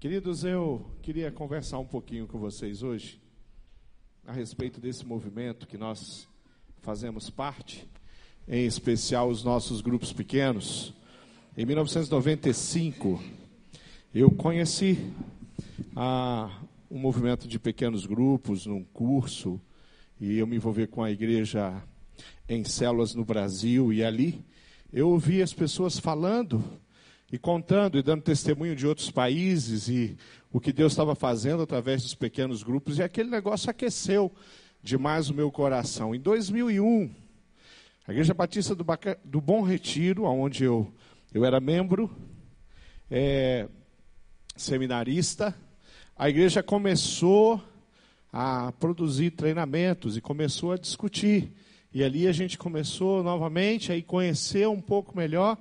Queridos, eu queria conversar um pouquinho com vocês hoje a respeito desse movimento que nós fazemos parte, em especial os nossos grupos pequenos. Em 1995, eu conheci a, um movimento de pequenos grupos num curso e eu me envolvi com a igreja em células no Brasil e ali eu ouvi as pessoas falando e contando e dando testemunho de outros países e o que Deus estava fazendo através dos pequenos grupos, e aquele negócio aqueceu demais o meu coração. Em 2001, a Igreja Batista do, Baca, do Bom Retiro, onde eu, eu era membro, é, seminarista, a igreja começou a produzir treinamentos e começou a discutir. E ali a gente começou novamente a conhecer um pouco melhor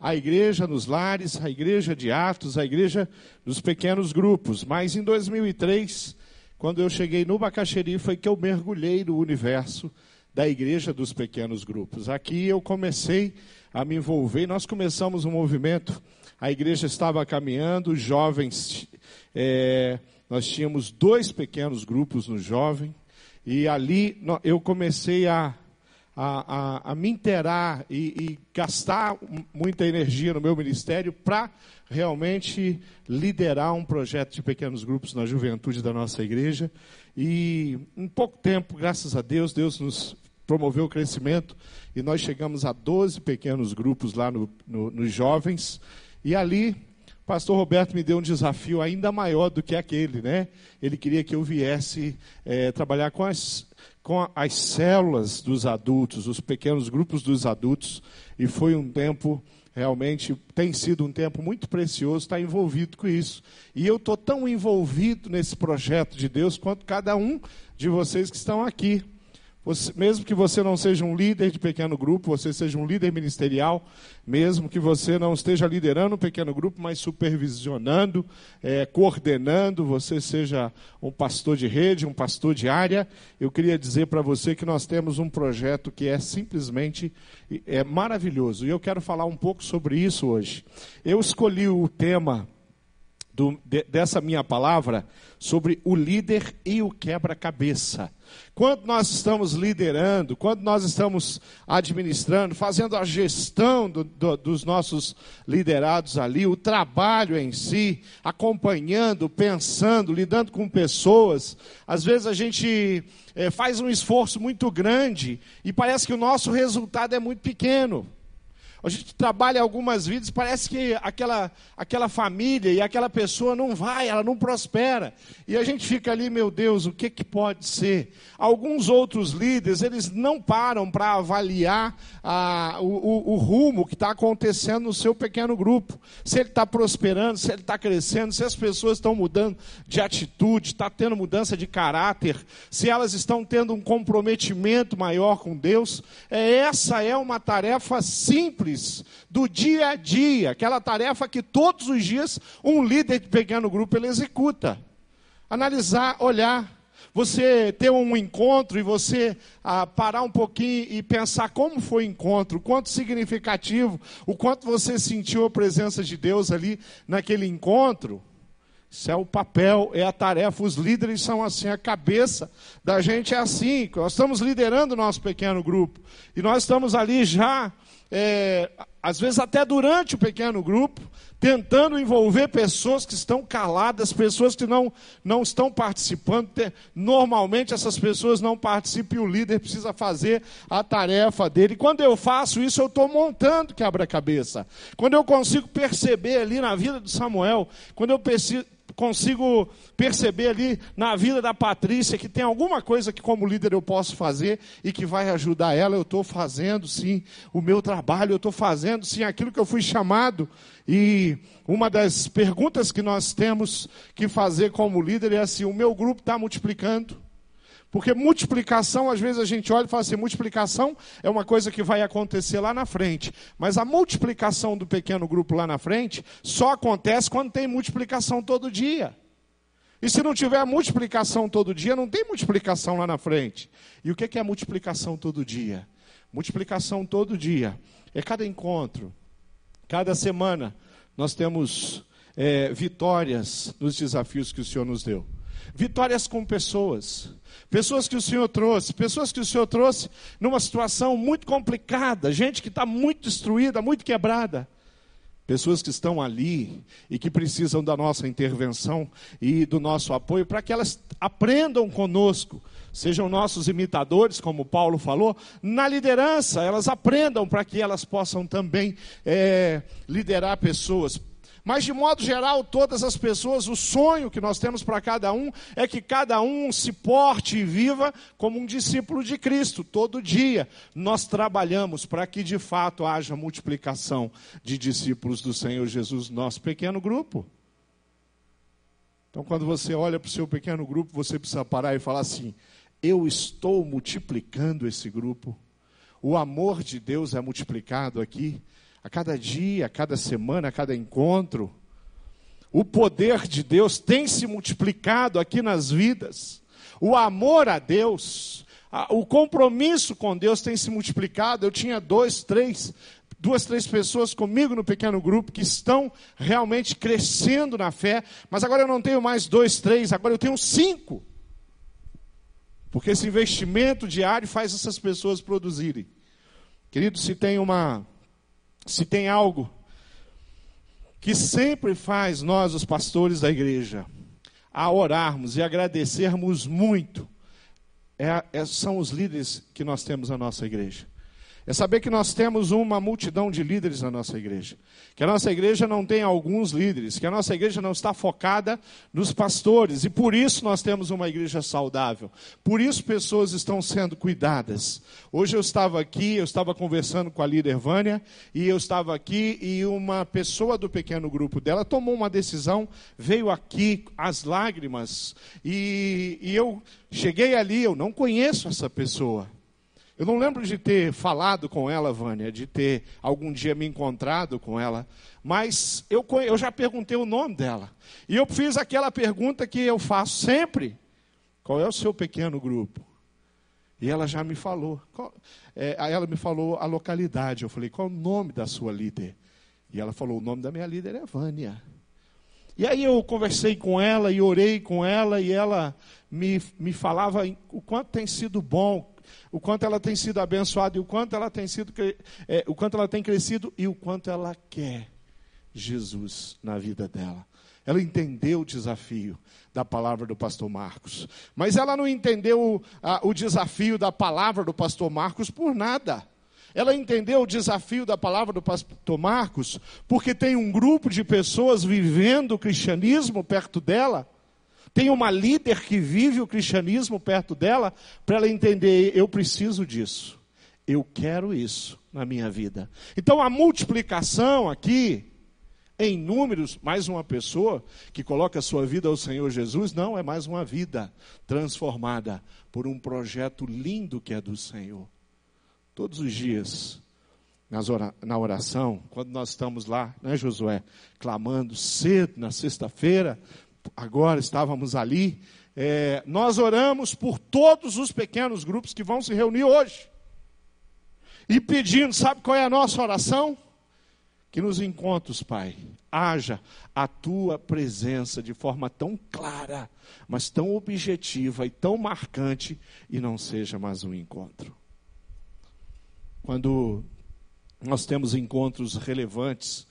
a igreja nos lares, a igreja de Atos, a igreja dos pequenos grupos. Mas em 2003, quando eu cheguei no Bacaxeri, foi que eu mergulhei no universo da igreja dos pequenos grupos. Aqui eu comecei a me envolver, nós começamos um movimento, a igreja estava caminhando, jovens, é, nós tínhamos dois pequenos grupos no jovem, e ali eu comecei a a, a, a me interar e, e, gastar muita energia no meu ministério para realmente liderar um projeto de pequenos grupos na juventude da nossa igreja. E em pouco tempo, graças a Deus, Deus nos promoveu o crescimento e nós chegamos a 12 pequenos grupos lá no, no, nos jovens. E ali pastor Roberto me deu um desafio ainda maior do que aquele, né? Ele queria que eu viesse é, trabalhar com as com as células dos adultos, os pequenos grupos dos adultos, e foi um tempo realmente tem sido um tempo muito precioso estar envolvido com isso. E eu estou tão envolvido nesse projeto de Deus quanto cada um de vocês que estão aqui. Você, mesmo que você não seja um líder de pequeno grupo, você seja um líder ministerial, mesmo que você não esteja liderando um pequeno grupo, mas supervisionando, é, coordenando, você seja um pastor de rede, um pastor de área, eu queria dizer para você que nós temos um projeto que é simplesmente é maravilhoso. E eu quero falar um pouco sobre isso hoje. Eu escolhi o tema do, de, dessa minha palavra sobre o líder e o quebra-cabeça. Quando nós estamos liderando, quando nós estamos administrando, fazendo a gestão do, do, dos nossos liderados ali, o trabalho em si, acompanhando, pensando, lidando com pessoas, às vezes a gente é, faz um esforço muito grande e parece que o nosso resultado é muito pequeno. A gente trabalha algumas vidas, parece que aquela, aquela família e aquela pessoa não vai, ela não prospera. E a gente fica ali, meu Deus, o que, que pode ser? Alguns outros líderes, eles não param para avaliar ah, o, o, o, rumo que está acontecendo no seu pequeno grupo. Se ele está prosperando, se ele está crescendo, se as pessoas estão mudando de atitude, está tendo mudança de caráter, se elas estão tendo um comprometimento maior com Deus. É, essa é uma tarefa simples simples do dia a dia, aquela tarefa que todos os dias um líder de pequeno grupo ele executa. Analisar, olhar, você ter um encontro e você ah, parar um pouquinho e pensar como foi o encontro, o quanto significativo, o quanto você sentiu a presença de Deus ali naquele encontro. Isso é o papel, é a tarefa. Os líderes são assim, a cabeça da gente é assim. Nós estamos liderando o nosso pequeno grupo. E nós estamos ali já é, às vezes até durante o pequeno grupo, tentando envolver pessoas que estão caladas, pessoas que não, não estão participando. Normalmente essas pessoas não participam e o líder precisa fazer a tarefa dele. quando eu faço isso, eu estou montando quebra-cabeça. Quando eu consigo perceber ali na vida de Samuel, quando eu consigo perceber ali na vida da Patrícia que tem alguma coisa que, como líder, eu posso fazer e que vai ajudar ela. Eu estou fazendo, sim, o meu trabalho, eu estou fazendo, sim, aquilo que eu fui chamado. E uma das perguntas que nós temos que fazer como líder é assim: o meu grupo está multiplicando? Porque multiplicação, às vezes a gente olha e fala assim: multiplicação é uma coisa que vai acontecer lá na frente. Mas a multiplicação do pequeno grupo lá na frente só acontece quando tem multiplicação todo dia. E se não tiver multiplicação todo dia, não tem multiplicação lá na frente. E o que é multiplicação todo dia? Multiplicação todo dia é cada encontro, cada semana. Nós temos é, vitórias nos desafios que o Senhor nos deu. Vitórias com pessoas, pessoas que o Senhor trouxe, pessoas que o Senhor trouxe numa situação muito complicada, gente que está muito destruída, muito quebrada. Pessoas que estão ali e que precisam da nossa intervenção e do nosso apoio para que elas aprendam conosco, sejam nossos imitadores, como Paulo falou, na liderança, elas aprendam para que elas possam também é, liderar pessoas, mas, de modo geral, todas as pessoas, o sonho que nós temos para cada um é que cada um se porte e viva como um discípulo de Cristo. Todo dia nós trabalhamos para que, de fato, haja multiplicação de discípulos do Senhor Jesus no nosso pequeno grupo. Então, quando você olha para o seu pequeno grupo, você precisa parar e falar assim: eu estou multiplicando esse grupo. O amor de Deus é multiplicado aqui a cada dia, a cada semana, a cada encontro. O poder de Deus tem se multiplicado aqui nas vidas. O amor a Deus, o compromisso com Deus tem se multiplicado. Eu tinha dois, três, duas, três pessoas comigo no pequeno grupo que estão realmente crescendo na fé, mas agora eu não tenho mais dois, três, agora eu tenho cinco. Porque esse investimento diário faz essas pessoas produzirem. Querido, se tem uma se tem algo que sempre faz nós, os pastores da igreja, a orarmos e agradecermos muito, é, é, são os líderes que nós temos na nossa igreja. É saber que nós temos uma multidão de líderes na nossa igreja. Que a nossa igreja não tem alguns líderes, que a nossa igreja não está focada nos pastores. E por isso nós temos uma igreja saudável. Por isso pessoas estão sendo cuidadas. Hoje eu estava aqui, eu estava conversando com a líder Vânia, e eu estava aqui e uma pessoa do pequeno grupo dela tomou uma decisão, veio aqui às lágrimas, e, e eu cheguei ali, eu não conheço essa pessoa. Eu não lembro de ter falado com ela, Vânia, de ter algum dia me encontrado com ela, mas eu, eu já perguntei o nome dela. E eu fiz aquela pergunta que eu faço sempre: qual é o seu pequeno grupo? E ela já me falou. Qual, é, ela me falou a localidade. Eu falei: qual é o nome da sua líder? E ela falou: o nome da minha líder é Vânia. E aí eu conversei com ela e orei com ela, e ela me, me falava o quanto tem sido bom o quanto ela tem sido abençoada e o quanto ela tem sido, é, o quanto ela tem crescido e o quanto ela quer Jesus na vida dela. Ela entendeu o desafio da palavra do pastor Marcos, mas ela não entendeu a, o desafio da palavra do pastor Marcos por nada. Ela entendeu o desafio da palavra do pastor Marcos porque tem um grupo de pessoas vivendo o cristianismo perto dela tem uma líder que vive o cristianismo perto dela, para ela entender: eu preciso disso, eu quero isso na minha vida. Então a multiplicação aqui, em números, mais uma pessoa que coloca a sua vida ao Senhor Jesus, não é mais uma vida transformada por um projeto lindo que é do Senhor. Todos os dias, na oração, quando nós estamos lá, né, Josué, clamando cedo na sexta-feira, agora estávamos ali, é, nós oramos por todos os pequenos grupos que vão se reunir hoje. E pedindo, sabe qual é a nossa oração? Que nos encontros, Pai, haja a tua presença de forma tão clara, mas tão objetiva e tão marcante, e não seja mais um encontro. Quando nós temos encontros relevantes,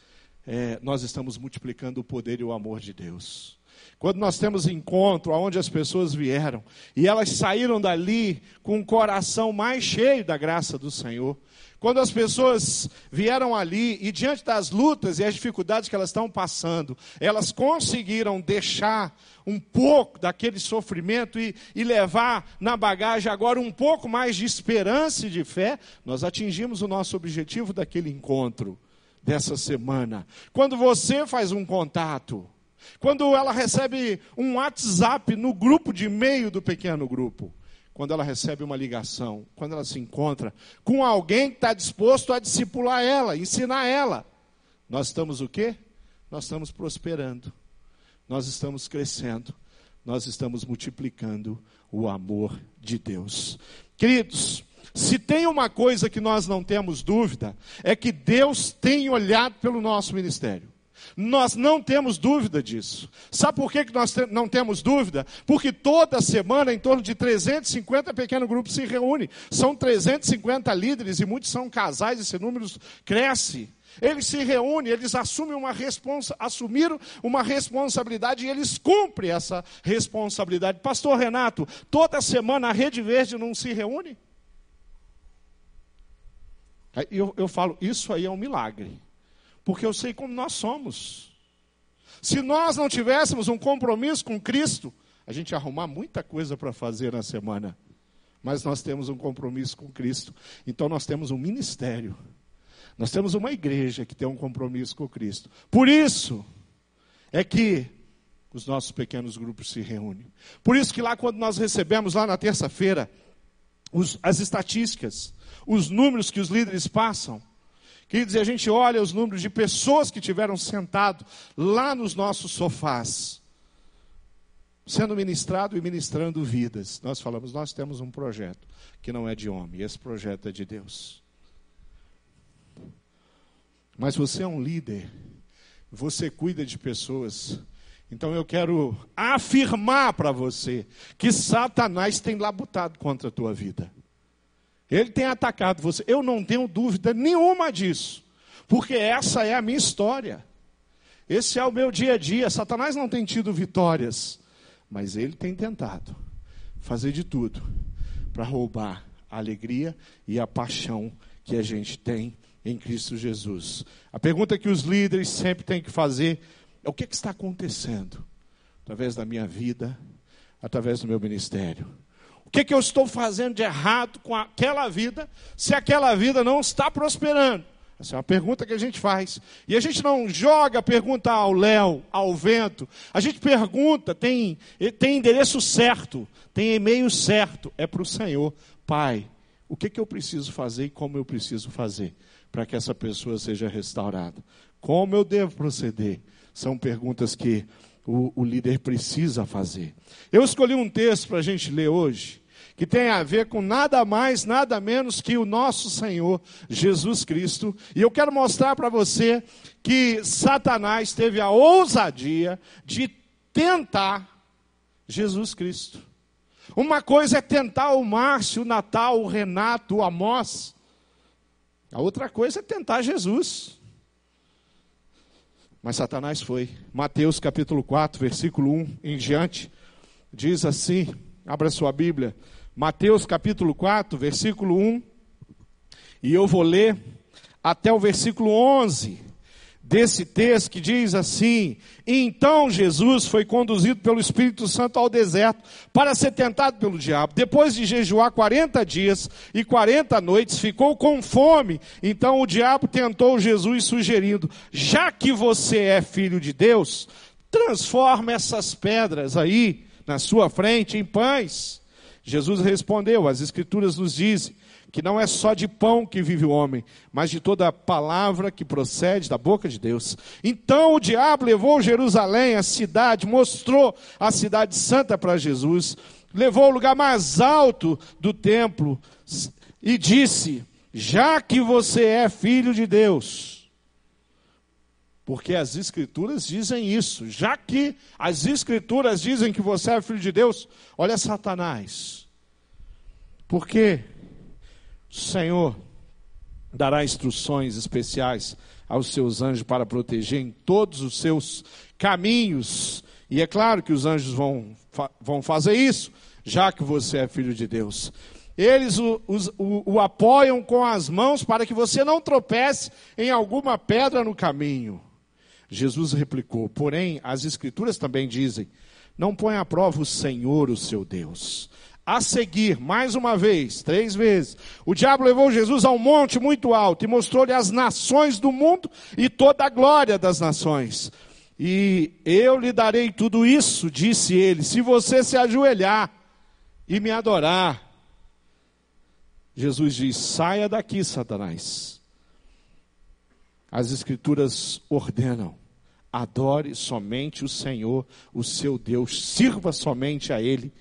é, nós estamos multiplicando o poder e o amor de Deus. Quando nós temos encontro aonde as pessoas vieram e elas saíram dali com o coração mais cheio da graça do Senhor. Quando as pessoas vieram ali e diante das lutas e as dificuldades que elas estão passando, elas conseguiram deixar um pouco daquele sofrimento e, e, levar na bagagem agora um pouco mais de esperança e de fé, nós atingimos o nosso objetivo daquele encontro, dessa semana. Quando você faz um contato, quando ela recebe um WhatsApp no grupo de e-mail do pequeno grupo. Quando ela recebe uma ligação. Quando ela se encontra com alguém que está disposto a discipular ela, ensinar ela. Nós estamos o quê? Nós estamos prosperando. Nós estamos crescendo. Nós estamos multiplicando o amor de Deus. Queridos, se tem uma coisa que nós não temos dúvida, é que Deus tem olhado pelo nosso ministério. Nós não temos dúvida disso. Sabe por que nós não temos dúvida? Porque toda semana, em torno de 350 pequenos grupos se reúnem. São 350 líderes e muitos são casais, esse número cresce. Eles se reúnem, eles assumem uma responsa, assumiram uma responsabilidade e eles cumprem essa responsabilidade. Pastor Renato, toda semana a Rede Verde não se reúne? Eu, eu falo, isso aí é um milagre porque eu sei como nós somos. Se nós não tivéssemos um compromisso com Cristo, a gente ia arrumar muita coisa para fazer na semana. Mas nós temos um compromisso com Cristo. Então nós temos um ministério. Nós temos uma igreja que tem um compromisso com Cristo. Por isso é que os nossos pequenos grupos se reúnem. Por isso que lá quando nós recebemos lá na terça-feira as estatísticas, os números que os líderes passam, Queridos, a gente olha os números de pessoas que tiveram sentado lá nos nossos sofás, sendo ministrado e ministrando vidas. Nós falamos, nós temos um projeto que não é de homem, esse projeto é de Deus. Mas você é um líder, você cuida de pessoas. Então eu quero afirmar para você que Satanás tem labutado contra a tua vida. Ele tem atacado você. Eu não tenho dúvida nenhuma disso. Porque essa é a minha história. Esse é o meu dia a dia. Satanás não tem tido vitórias. Mas ele tem tentado fazer de tudo para roubar a alegria e a paixão que a gente tem em Cristo Jesus. A pergunta que os líderes sempre têm que fazer é: o que, que está acontecendo? Através da minha vida, através do meu ministério o que, que eu estou fazendo de errado com aquela vida, se aquela vida não está prosperando? Essa é uma pergunta que a gente faz. E a gente não joga a pergunta ao léu, ao vento. A gente pergunta, tem, tem endereço certo, tem e-mail certo. É para o Senhor. Pai, o que, que eu preciso fazer e como eu preciso fazer para que essa pessoa seja restaurada? Como eu devo proceder? São perguntas que o, o líder precisa fazer. Eu escolhi um texto para a gente ler hoje, que tem a ver com nada mais, nada menos que o nosso Senhor Jesus Cristo. E eu quero mostrar para você que Satanás teve a ousadia de tentar Jesus Cristo. Uma coisa é tentar o Márcio, o Natal, o Renato, o Amós. A outra coisa é tentar Jesus. Mas Satanás foi. Mateus capítulo 4, versículo 1 em diante, diz assim: abra sua Bíblia. Mateus capítulo 4, versículo 1. E eu vou ler até o versículo 11 desse texto que diz assim: Então Jesus foi conduzido pelo Espírito Santo ao deserto para ser tentado pelo diabo. Depois de jejuar 40 dias e 40 noites, ficou com fome. Então o diabo tentou Jesus, sugerindo: Já que você é filho de Deus, transforma essas pedras aí na sua frente em pães. Jesus respondeu: As Escrituras nos dizem que não é só de pão que vive o homem, mas de toda a palavra que procede da boca de Deus. Então o diabo levou Jerusalém, a cidade, mostrou a cidade santa para Jesus, levou o lugar mais alto do templo e disse: Já que você é filho de Deus, porque as Escrituras dizem isso, já que as Escrituras dizem que você é filho de Deus, olha Satanás. Por quê? O Senhor dará instruções especiais aos seus anjos para proteger em todos os seus caminhos. E é claro que os anjos vão, vão fazer isso, já que você é filho de Deus. Eles o, o, o apoiam com as mãos para que você não tropece em alguma pedra no caminho. Jesus replicou: Porém, as Escrituras também dizem: Não põe à prova o Senhor, o seu Deus a seguir, mais uma vez, três vezes, o diabo levou Jesus a um monte muito alto e mostrou-lhe as nações do mundo e toda a glória das nações. E eu lhe darei tudo isso, disse ele, se você se ajoelhar e me adorar. Jesus diz: saia daqui, Satanás. As Escrituras ordenam: adore somente o Senhor, o seu Deus, sirva somente a Ele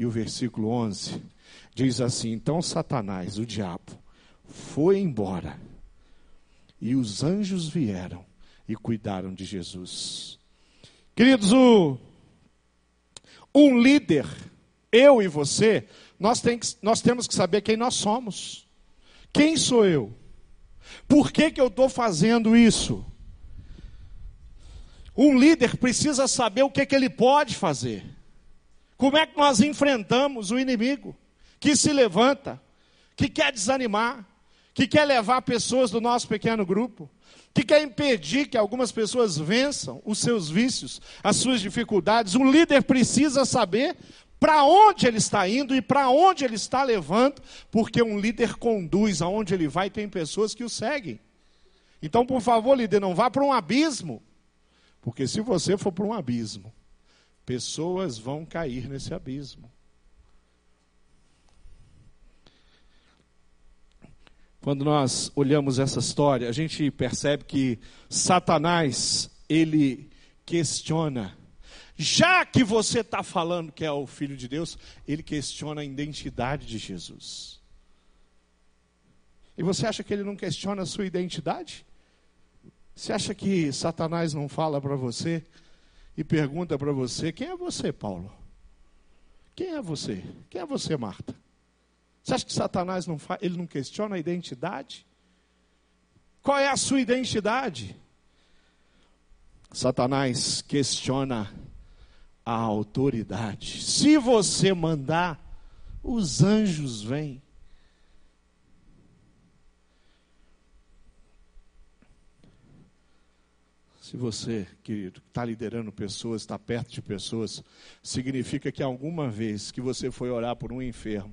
e o versículo 11 diz assim: Então Satanás, o diabo, foi embora, e os anjos vieram e cuidaram de Jesus. Queridos, o, um líder, eu e você, nós, tem que, nós temos que saber quem nós somos. Quem sou eu? Por que, que eu estou fazendo isso? Um líder precisa saber o que, que ele pode fazer. Como é que nós enfrentamos o inimigo que se levanta, que quer desanimar, que quer levar pessoas do nosso pequeno grupo, que quer impedir que algumas pessoas vençam os seus vícios, as suas dificuldades. Um líder precisa saber para onde ele está indo e para onde ele está levando, porque um líder conduz aonde ele vai, tem pessoas que o seguem. Então, por favor, líder, não vá para um abismo, porque se você for para um abismo, pessoas vão cair nesse abismo. Quando nós olhamos essa história, a gente percebe que Satanás, ele questiona. Já que você está falando que é o Filho de Deus, ele questiona a identidade de Jesus. E você acha que ele não questiona a sua identidade? Você acha que Satanás não fala para você e pergunta para você: quem é você, Paulo? Quem é você? Quem é você, Marta? Você acha que Satanás não faz, ele não questiona a identidade? Qual é a sua identidade? Satanás questiona a autoridade. Se você mandar, os anjos vêm. Se você, querido, está liderando pessoas, está perto de pessoas, significa que alguma vez que você foi orar por um enfermo,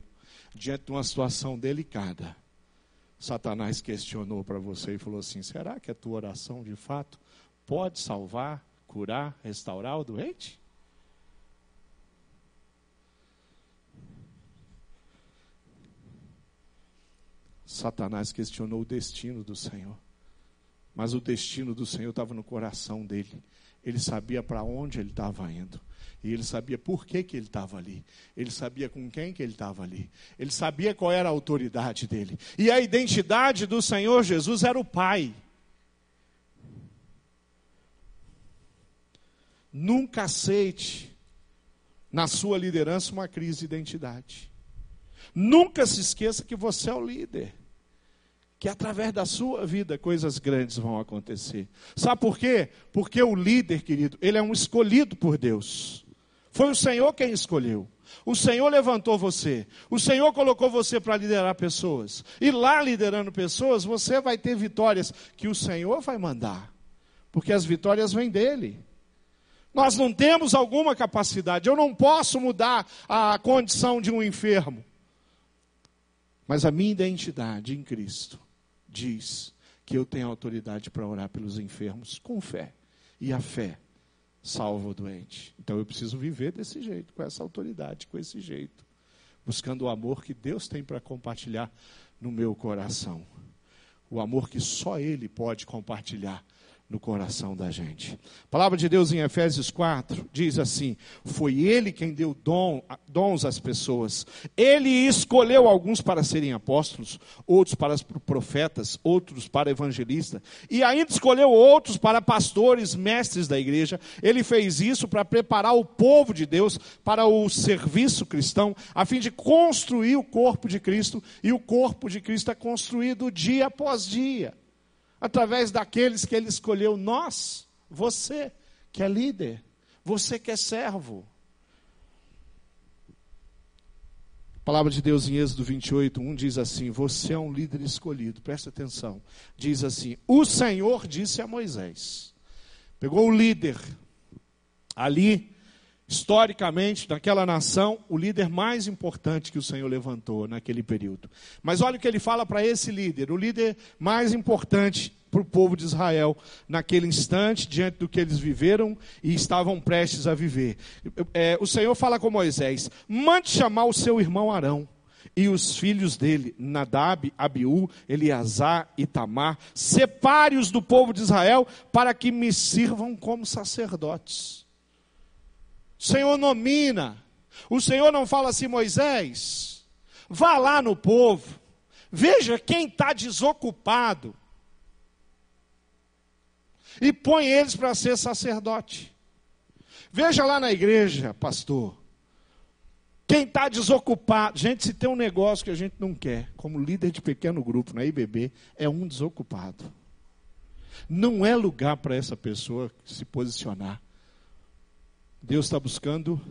diante de uma situação delicada, Satanás questionou para você e falou assim: será que a tua oração de fato pode salvar, curar, restaurar o doente? Satanás questionou o destino do Senhor. Mas o destino do Senhor estava no coração dele. Ele sabia para onde ele estava indo. E ele sabia por que, que ele estava ali. Ele sabia com quem que ele estava ali. Ele sabia qual era a autoridade dele. E a identidade do Senhor Jesus era o Pai. Nunca aceite na sua liderança uma crise de identidade. Nunca se esqueça que você é o líder que através da sua vida coisas grandes vão acontecer. Sabe por quê? Porque o líder, querido, ele é um escolhido por Deus. Foi o Senhor quem escolheu. O Senhor levantou você. O Senhor colocou você para liderar pessoas. E lá liderando pessoas, você vai ter vitórias que o Senhor vai mandar. Porque as vitórias vêm dele. Nós não temos alguma capacidade. Eu não posso mudar a condição de um enfermo. Mas a minha identidade em Cristo diz que eu tenho autoridade para orar pelos enfermos com fé. E a fé salva o doente. Então eu preciso viver desse jeito, com essa autoridade, com esse jeito. Buscando o amor que Deus tem para compartilhar no meu coração. O amor que só Ele pode compartilhar no coração da gente. A palavra de Deus em Efésios 4 diz assim: Foi Ele quem deu dom, dons às pessoas. Ele escolheu alguns para serem apóstolos, outros para profetas, outros para evangelistas, e ainda escolheu outros para pastores, mestres da igreja. Ele fez isso para preparar o povo de Deus para o serviço cristão, a fim de construir o corpo de Cristo, e o corpo de Cristo é construído dia após dia através daqueles que ele escolheu, nós, você que é líder, você que é servo. A palavra de Deus em Êxodo 28, 1 diz assim: Você é um líder escolhido, presta atenção. Diz assim: O Senhor disse a Moisés. Pegou o líder ali, historicamente, naquela nação, o líder mais importante que o Senhor levantou naquele período. Mas olha o que ele fala para esse líder, o líder mais importante para o povo de Israel naquele instante, diante do que eles viveram e estavam prestes a viver. É, o Senhor fala com Moisés: mande chamar o seu irmão Arão e os filhos dele, Nadab, Abiú, Eleazar e Tamar, separe-os do povo de Israel para que me sirvam como sacerdotes. O Senhor nomina. O Senhor não fala assim, Moisés, vá lá no povo, veja quem está desocupado e põe eles para ser sacerdote. Veja lá na igreja, pastor. Quem está desocupado, gente, se tem um negócio que a gente não quer, como líder de pequeno grupo na IBB, é um desocupado. Não é lugar para essa pessoa se posicionar. Deus está buscando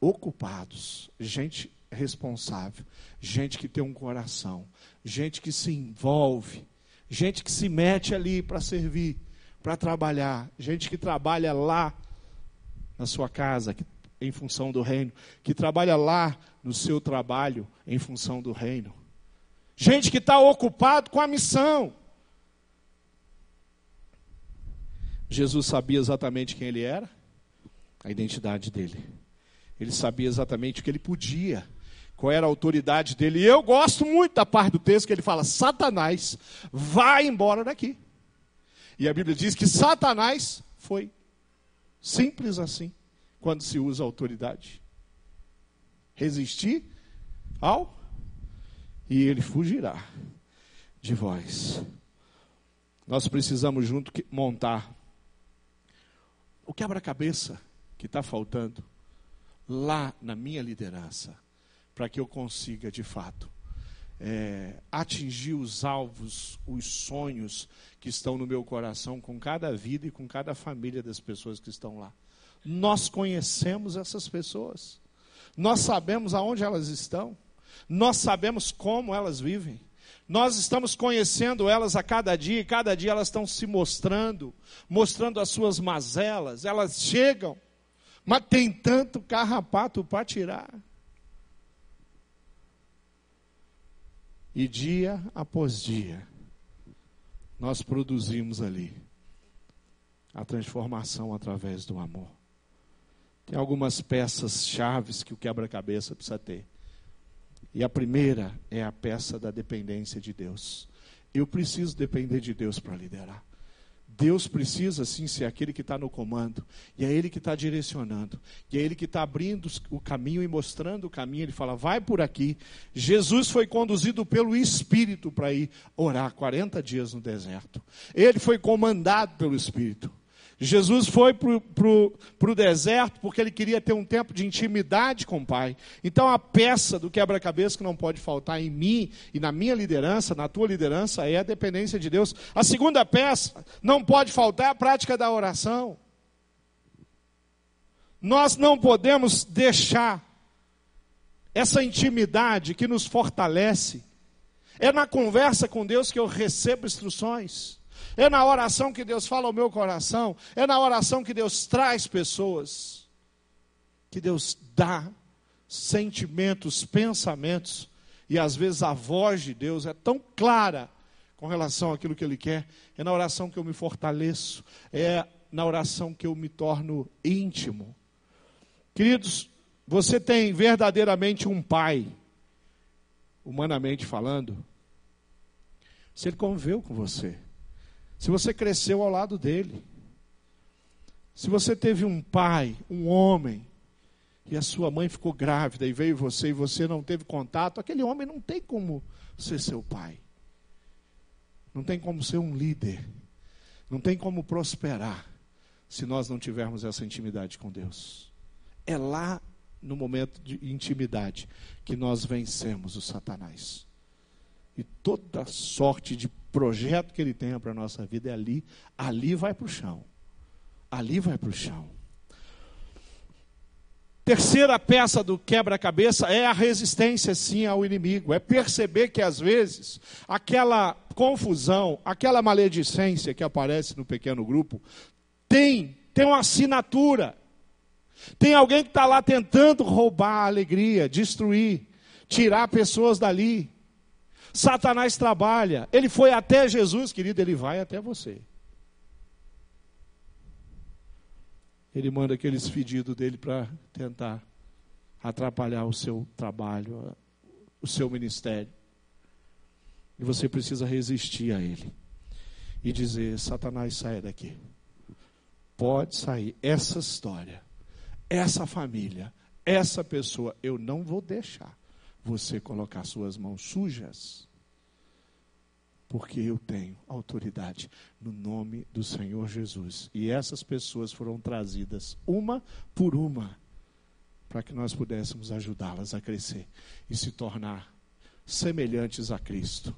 ocupados, gente responsável, gente que tem um coração, gente que se envolve, gente que se mete ali para servir, para trabalhar, gente que trabalha lá na sua casa, que, em função do reino, que trabalha lá no seu trabalho em função do reino. Gente que está ocupado com a missão. Jesus sabia exatamente quem ele era, a identidade dele. Ele sabia exatamente o que ele podia, qual era a autoridade dele. E eu gosto muito da parte do texto que ele fala: Satanás, vai embora daqui. E a Bíblia diz que Satanás foi. Simples assim, quando se usa autoridade. Resistir ao e ele fugirá de vós. Nós precisamos junto montar o quebra-cabeça que está faltando lá na minha liderança, para que eu consiga, de fato, é, atingir os alvos, os sonhos que estão no meu coração com cada vida e com cada família das pessoas que estão lá. Nós conhecemos essas pessoas, nós sabemos aonde elas estão, nós sabemos como elas vivem. Nós estamos conhecendo elas a cada dia, e cada dia elas estão se mostrando, mostrando as suas mazelas. Elas chegam, mas tem tanto carrapato para tirar. E dia após dia, nós produzimos ali a transformação através do amor. Tem algumas peças chaves que o quebra-cabeça precisa ter. E a primeira é a peça da dependência de Deus. Eu preciso depender de Deus para liderar. Deus precisa sim ser aquele que está no comando, e é Ele que está direcionando, e é Ele que está abrindo o caminho e mostrando o caminho. Ele fala: vai por aqui. Jesus foi conduzido pelo Espírito para ir orar 40 dias no deserto. Ele foi comandado pelo Espírito. Jesus foi para o deserto porque ele queria ter um tempo de intimidade com o Pai. Então, a peça do quebra-cabeça que não pode faltar em mim e na minha liderança, na tua liderança, é a dependência de Deus. A segunda peça não pode faltar é a prática da oração. Nós não podemos deixar essa intimidade que nos fortalece. É na conversa com Deus que eu recebo instruções. É na oração que Deus fala ao meu coração. É na oração que Deus traz pessoas. Que Deus dá sentimentos, pensamentos. E às vezes a voz de Deus é tão clara com relação àquilo que Ele quer. É na oração que eu me fortaleço. É na oração que eu me torno íntimo. Queridos, você tem verdadeiramente um pai, humanamente falando, se ele conviveu com você se você cresceu ao lado dele, se você teve um pai, um homem, e a sua mãe ficou grávida e veio você e você não teve contato, aquele homem não tem como ser seu pai. Não tem como ser um líder. Não tem como prosperar se nós não tivermos essa intimidade com Deus. É lá no momento de intimidade que nós vencemos o Satanás. E toda sorte de projeto que ele tenha para a nossa vida é ali, ali vai para o chão. Ali vai para o chão. Terceira peça do quebra-cabeça é a resistência, sim, ao inimigo. É perceber que, às vezes, aquela confusão, aquela maledicência que aparece no pequeno grupo, tem, tem uma assinatura. Tem alguém que está lá tentando roubar a alegria, destruir, tirar pessoas dali. Satanás trabalha. Ele foi até Jesus, querido, ele vai até você. Ele manda aqueles pedidos dele para tentar atrapalhar o seu trabalho, o seu ministério. E você precisa resistir a ele. E dizer: Satanás, saia daqui. Pode sair. Essa história, essa família, essa pessoa, eu não vou deixar você colocar suas mãos sujas porque eu tenho autoridade no nome do Senhor Jesus. E essas pessoas foram trazidas uma por uma para que nós pudéssemos ajudá-las a crescer e se tornar semelhantes a Cristo.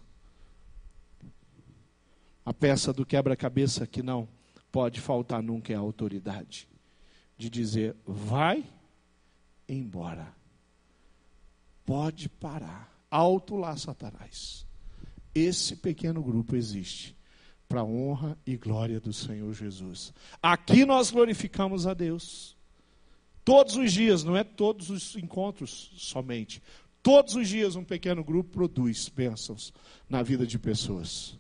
A peça do quebra-cabeça que não pode faltar nunca é a autoridade de dizer: vai embora. Pode parar. Alto lá, Satanás. Esse pequeno grupo existe para a honra e glória do Senhor Jesus. Aqui nós glorificamos a Deus. Todos os dias, não é todos os encontros somente. Todos os dias um pequeno grupo produz bênçãos na vida de pessoas.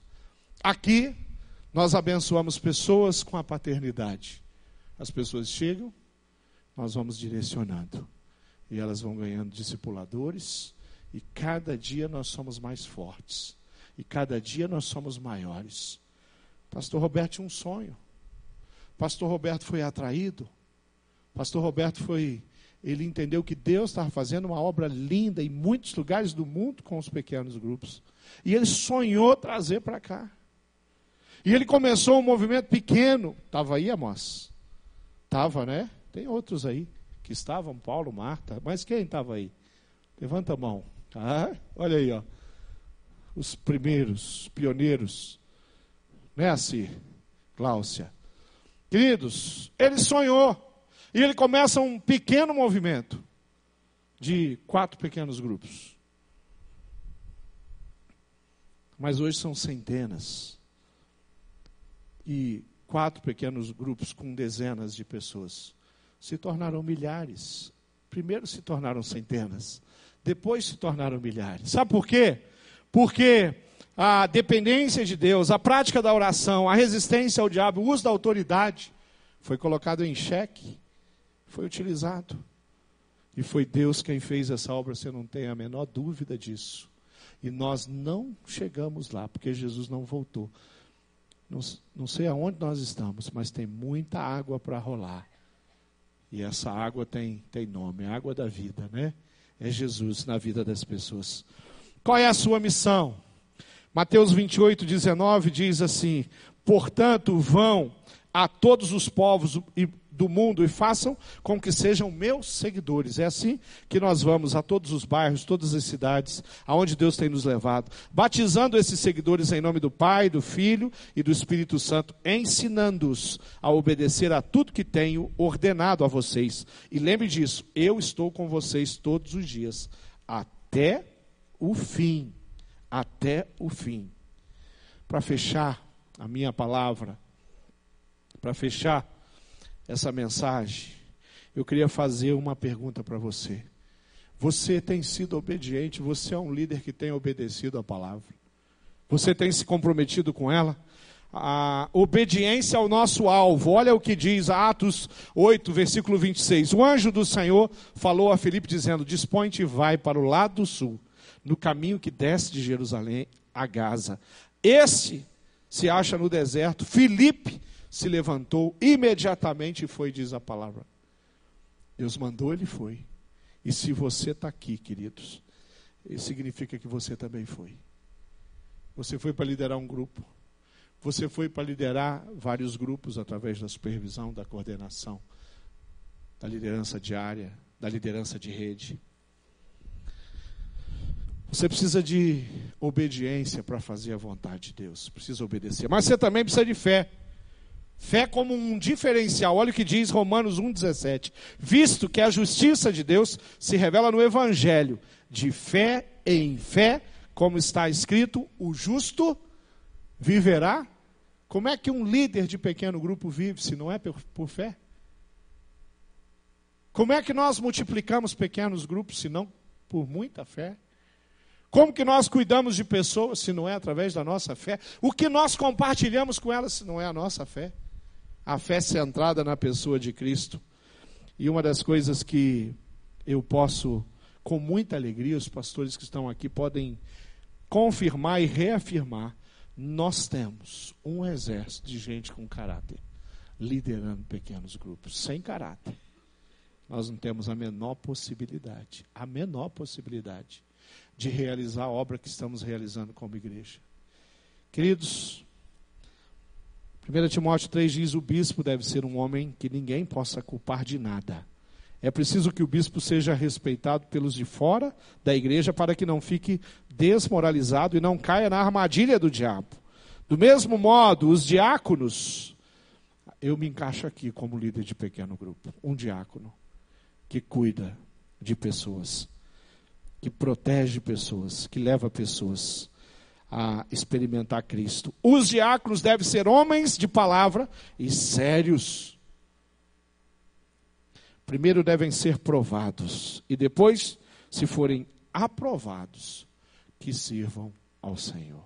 Aqui nós abençoamos pessoas com a paternidade. As pessoas chegam, nós vamos direcionando. E elas vão ganhando discipuladores, e cada dia nós somos mais fortes. E cada dia nós somos maiores. Pastor Roberto tinha um sonho. Pastor Roberto foi atraído. Pastor Roberto foi. Ele entendeu que Deus estava fazendo uma obra linda em muitos lugares do mundo com os pequenos grupos. E ele sonhou trazer para cá. E ele começou um movimento pequeno. Estava aí, Amós? Estava, né? Tem outros aí que estavam, Paulo, Marta. Mas quem estava aí? Levanta a mão. Ah, olha aí, ó. Os primeiros, pioneiros. Não é assim, Cláudia? Queridos, ele sonhou. E ele começa um pequeno movimento de quatro pequenos grupos. Mas hoje são centenas. E quatro pequenos grupos com dezenas de pessoas se tornaram milhares. Primeiro se tornaram centenas depois se tornaram milhares. Sabe por quê? Porque a dependência de Deus, a prática da oração, a resistência ao diabo, o uso da autoridade foi colocado em xeque, foi utilizado. E foi Deus quem fez essa obra, você não tem a menor dúvida disso. E nós não chegamos lá, porque Jesus não voltou. Não, não sei aonde nós estamos, mas tem muita água para rolar. E essa água tem, tem nome, a água da vida, né? é Jesus na vida das pessoas. Qual é a sua missão? Mateus 28, 19 diz assim: Portanto, vão a todos os povos do mundo e façam com que sejam meus seguidores. É assim que nós vamos a todos os bairros, todas as cidades, aonde Deus tem nos levado, batizando esses seguidores em nome do Pai, do Filho e do Espírito Santo, ensinando-os a obedecer a tudo que tenho ordenado a vocês. E lembre disso, eu estou com vocês todos os dias, até o fim. Até o fim. Para fechar a minha palavra, para fechar essa mensagem, eu queria fazer uma pergunta para você. Você tem sido obediente? Você é um líder que tem obedecido a palavra? Você tem se comprometido com ela? A obediência ao nosso alvo. Olha o que diz Atos 8, versículo 26. O anjo do Senhor falou a Filipe dizendo: Dispõe-te e vai para o lado do sul, no caminho que desce de Jerusalém a Gaza. Este se acha no deserto. Filipe se levantou imediatamente e foi, diz a palavra. Deus mandou, ele foi. E se você está aqui, queridos, isso significa que você também foi. Você foi para liderar um grupo. Você foi para liderar vários grupos através da supervisão, da coordenação, da liderança diária, da liderança de rede. Você precisa de obediência para fazer a vontade de Deus. Precisa obedecer. Mas você também precisa de fé. Fé como um diferencial. Olha o que diz Romanos 1,17. Visto que a justiça de Deus se revela no Evangelho, de fé em fé, como está escrito, o justo viverá. Como é que um líder de pequeno grupo vive se não é por, por fé? Como é que nós multiplicamos pequenos grupos se não por muita fé? Como que nós cuidamos de pessoas se não é através da nossa fé? O que nós compartilhamos com elas se não é a nossa fé? A fé centrada na pessoa de Cristo. E uma das coisas que eu posso, com muita alegria, os pastores que estão aqui podem confirmar e reafirmar: nós temos um exército de gente com caráter, liderando pequenos grupos, sem caráter. Nós não temos a menor possibilidade, a menor possibilidade de realizar a obra que estamos realizando como igreja. Queridos, 1 Timóteo 3 diz: o bispo deve ser um homem que ninguém possa culpar de nada. É preciso que o bispo seja respeitado pelos de fora da igreja para que não fique desmoralizado e não caia na armadilha do diabo. Do mesmo modo, os diáconos, eu me encaixo aqui como líder de pequeno grupo, um diácono que cuida de pessoas, que protege pessoas, que leva pessoas a experimentar Cristo. Os diáconos devem ser homens de palavra e sérios. Primeiro devem ser provados e depois, se forem aprovados, que sirvam ao Senhor.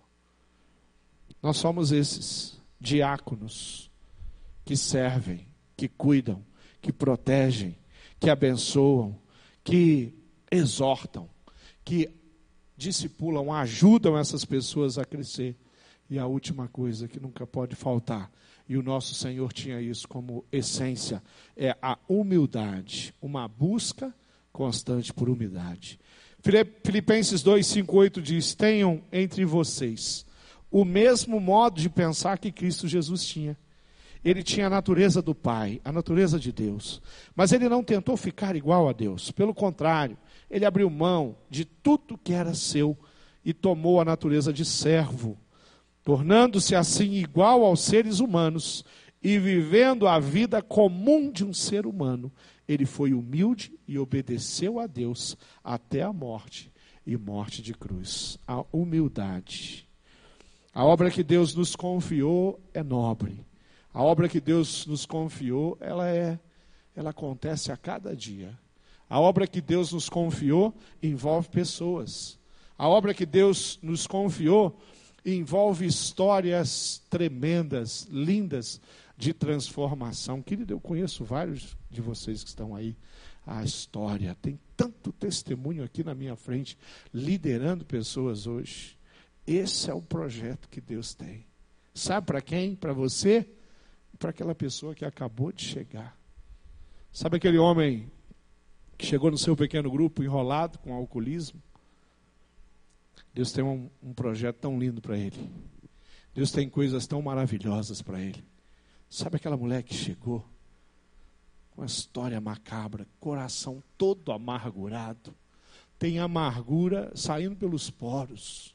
Nós somos esses diáconos que servem, que cuidam, que protegem, que abençoam, que exortam, que discipulam, ajudam essas pessoas a crescer. E a última coisa que nunca pode faltar, e o nosso Senhor tinha isso como essência, é a humildade, uma busca constante por humildade. Filipenses 2, 5, 8 diz: Tenham entre vocês o mesmo modo de pensar que Cristo Jesus tinha. Ele tinha a natureza do Pai, a natureza de Deus. Mas ele não tentou ficar igual a Deus. Pelo contrário, ele abriu mão de tudo que era seu e tomou a natureza de servo, tornando-se assim igual aos seres humanos e vivendo a vida comum de um ser humano. Ele foi humilde e obedeceu a Deus até a morte e morte de cruz. A humildade. A obra que Deus nos confiou é nobre. A obra que Deus nos confiou, ela é ela acontece a cada dia. A obra que Deus nos confiou envolve pessoas. A obra que Deus nos confiou envolve histórias tremendas, lindas de transformação. Querido, eu conheço vários de vocês que estão aí. A história tem tanto testemunho aqui na minha frente, liderando pessoas hoje. Esse é o projeto que Deus tem. Sabe para quem? Para você para aquela pessoa que acabou de chegar. Sabe aquele homem que chegou no seu pequeno grupo enrolado com alcoolismo. Deus tem um, um projeto tão lindo para ele. Deus tem coisas tão maravilhosas para ele. Sabe aquela mulher que chegou com uma história macabra, coração todo amargurado, tem amargura saindo pelos poros.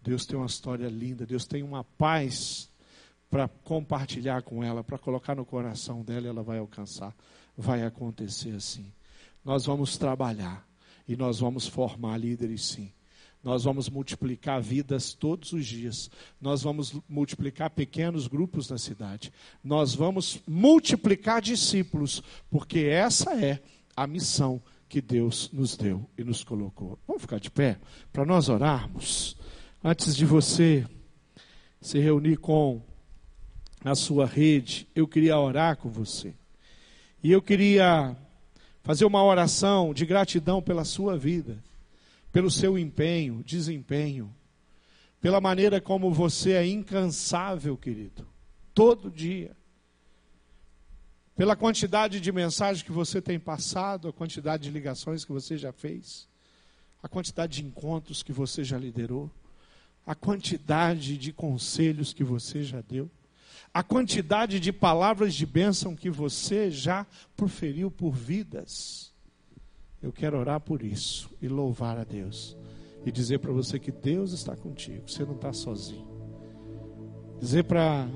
Deus tem uma história linda, Deus tem uma paz para compartilhar com ela, para colocar no coração dela, ela vai alcançar. Vai acontecer assim. Nós vamos trabalhar e nós vamos formar líderes sim. Nós vamos multiplicar vidas todos os dias. Nós vamos multiplicar pequenos grupos na cidade. Nós vamos multiplicar discípulos, porque essa é a missão que Deus nos deu e nos colocou. Vamos ficar de pé para nós orarmos. Antes de você se reunir com a sua rede, eu queria orar com você. E eu queria fazer uma oração de gratidão pela sua vida, pelo seu empenho, desempenho, pela maneira como você é incansável, querido, todo dia. Pela quantidade de mensagens que você tem passado, a quantidade de ligações que você já fez, a quantidade de encontros que você já liderou, a quantidade de conselhos que você já deu a quantidade de palavras de bênção que você já proferiu por vidas. Eu quero orar por isso e louvar a Deus. E dizer para você que Deus está contigo, você não está sozinho. Dizer para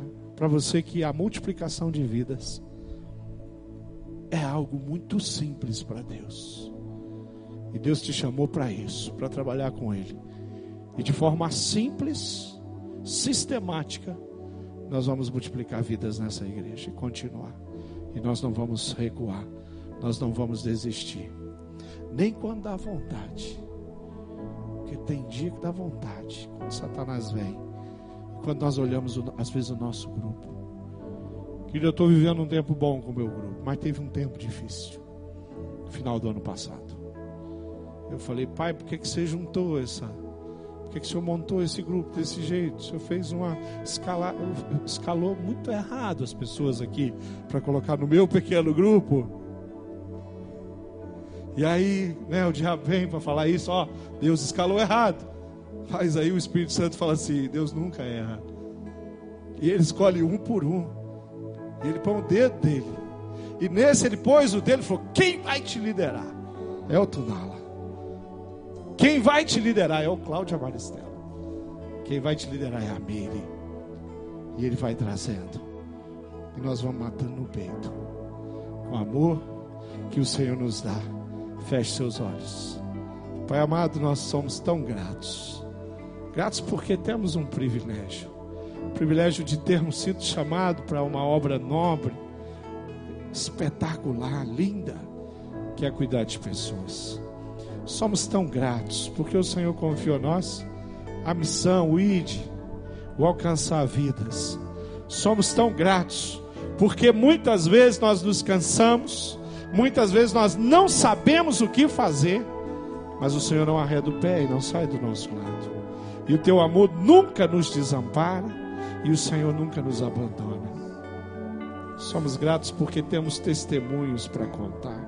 você que a multiplicação de vidas é algo muito simples para Deus. E Deus te chamou para isso, para trabalhar com Ele. E de forma simples, sistemática, nós vamos multiplicar vidas nessa igreja e continuar. E nós não vamos recuar, nós não vamos desistir, nem quando dá vontade, porque tem dia que dá vontade, quando Satanás vem, quando nós olhamos às vezes o nosso grupo. Querido, eu estou vivendo um tempo bom com o meu grupo, mas teve um tempo difícil, no final do ano passado. Eu falei, pai, por que, que você juntou essa que, que o senhor montou esse grupo desse jeito? O senhor fez uma escala, escalou muito errado as pessoas aqui para colocar no meu pequeno grupo. E aí, né, o diabo vem para falar isso, ó, Deus escalou errado. Mas aí o Espírito Santo fala assim: Deus nunca erra. E ele escolhe um por um. E ele põe o dedo dele. E nesse ele pôs o dele e falou: Quem vai te liderar? É o Tunala. Quem vai te liderar é o Cláudio Amaristela. Quem vai te liderar é a Miri. E ele vai trazendo. E nós vamos matando no peito. Com amor que o Senhor nos dá. Feche seus olhos. Pai amado, nós somos tão gratos. Gratos porque temos um privilégio. O privilégio de termos sido chamados para uma obra nobre, espetacular, linda, que é cuidar de pessoas. Somos tão gratos porque o Senhor confiou a nós a missão, o ID, o alcançar vidas. Somos tão gratos porque muitas vezes nós nos cansamos, muitas vezes nós não sabemos o que fazer, mas o Senhor não arreda o pé e não sai do nosso lado. E o teu amor nunca nos desampara e o Senhor nunca nos abandona. Somos gratos porque temos testemunhos para contar.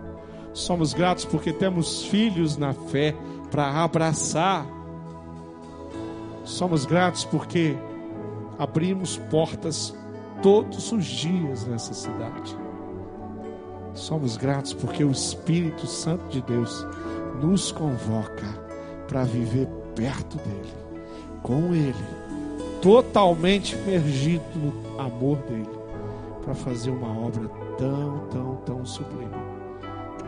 Somos gratos porque temos filhos na fé para abraçar. Somos gratos porque abrimos portas todos os dias nessa cidade. Somos gratos porque o Espírito Santo de Deus nos convoca para viver perto dele, com ele, totalmente imergido no amor dele, para fazer uma obra tão, tão, tão sublime.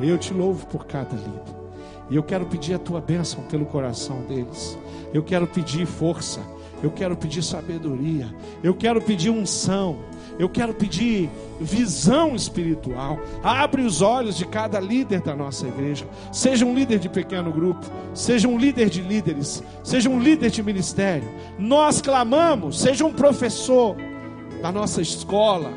Eu te louvo por cada líder. E eu quero pedir a tua bênção pelo coração deles. Eu quero pedir força. Eu quero pedir sabedoria. Eu quero pedir unção. Eu quero pedir visão espiritual. Abre os olhos de cada líder da nossa igreja. Seja um líder de pequeno grupo, seja um líder de líderes, seja um líder de ministério. Nós clamamos, seja um professor da nossa escola.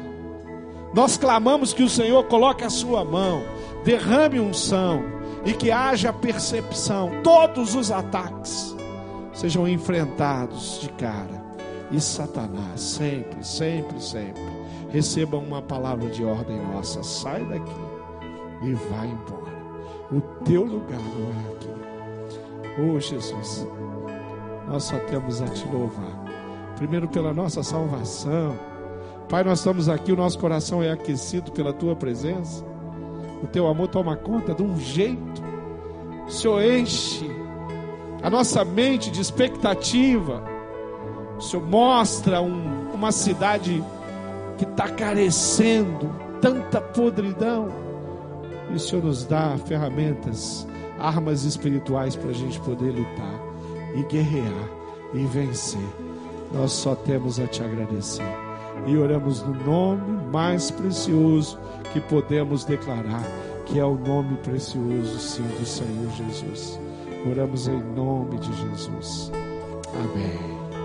Nós clamamos que o Senhor coloque a sua mão, derrame unção e que haja percepção. Todos os ataques sejam enfrentados de cara. E Satanás, sempre, sempre, sempre, receba uma palavra de ordem nossa: sai daqui e vai embora. O teu lugar não é aqui. Oh Jesus, nós só temos a te louvar. Primeiro pela nossa salvação. Pai, nós estamos aqui, o nosso coração é aquecido pela tua presença. O teu amor toma conta de um jeito. O Senhor enche a nossa mente de expectativa. O Senhor mostra um, uma cidade que está carecendo tanta podridão. E o Senhor nos dá ferramentas, armas espirituais para a gente poder lutar e guerrear e vencer. Nós só temos a te agradecer. E oramos no nome mais precioso que podemos declarar, que é o nome precioso, sim, do Senhor Jesus. Oramos em nome de Jesus. Amém.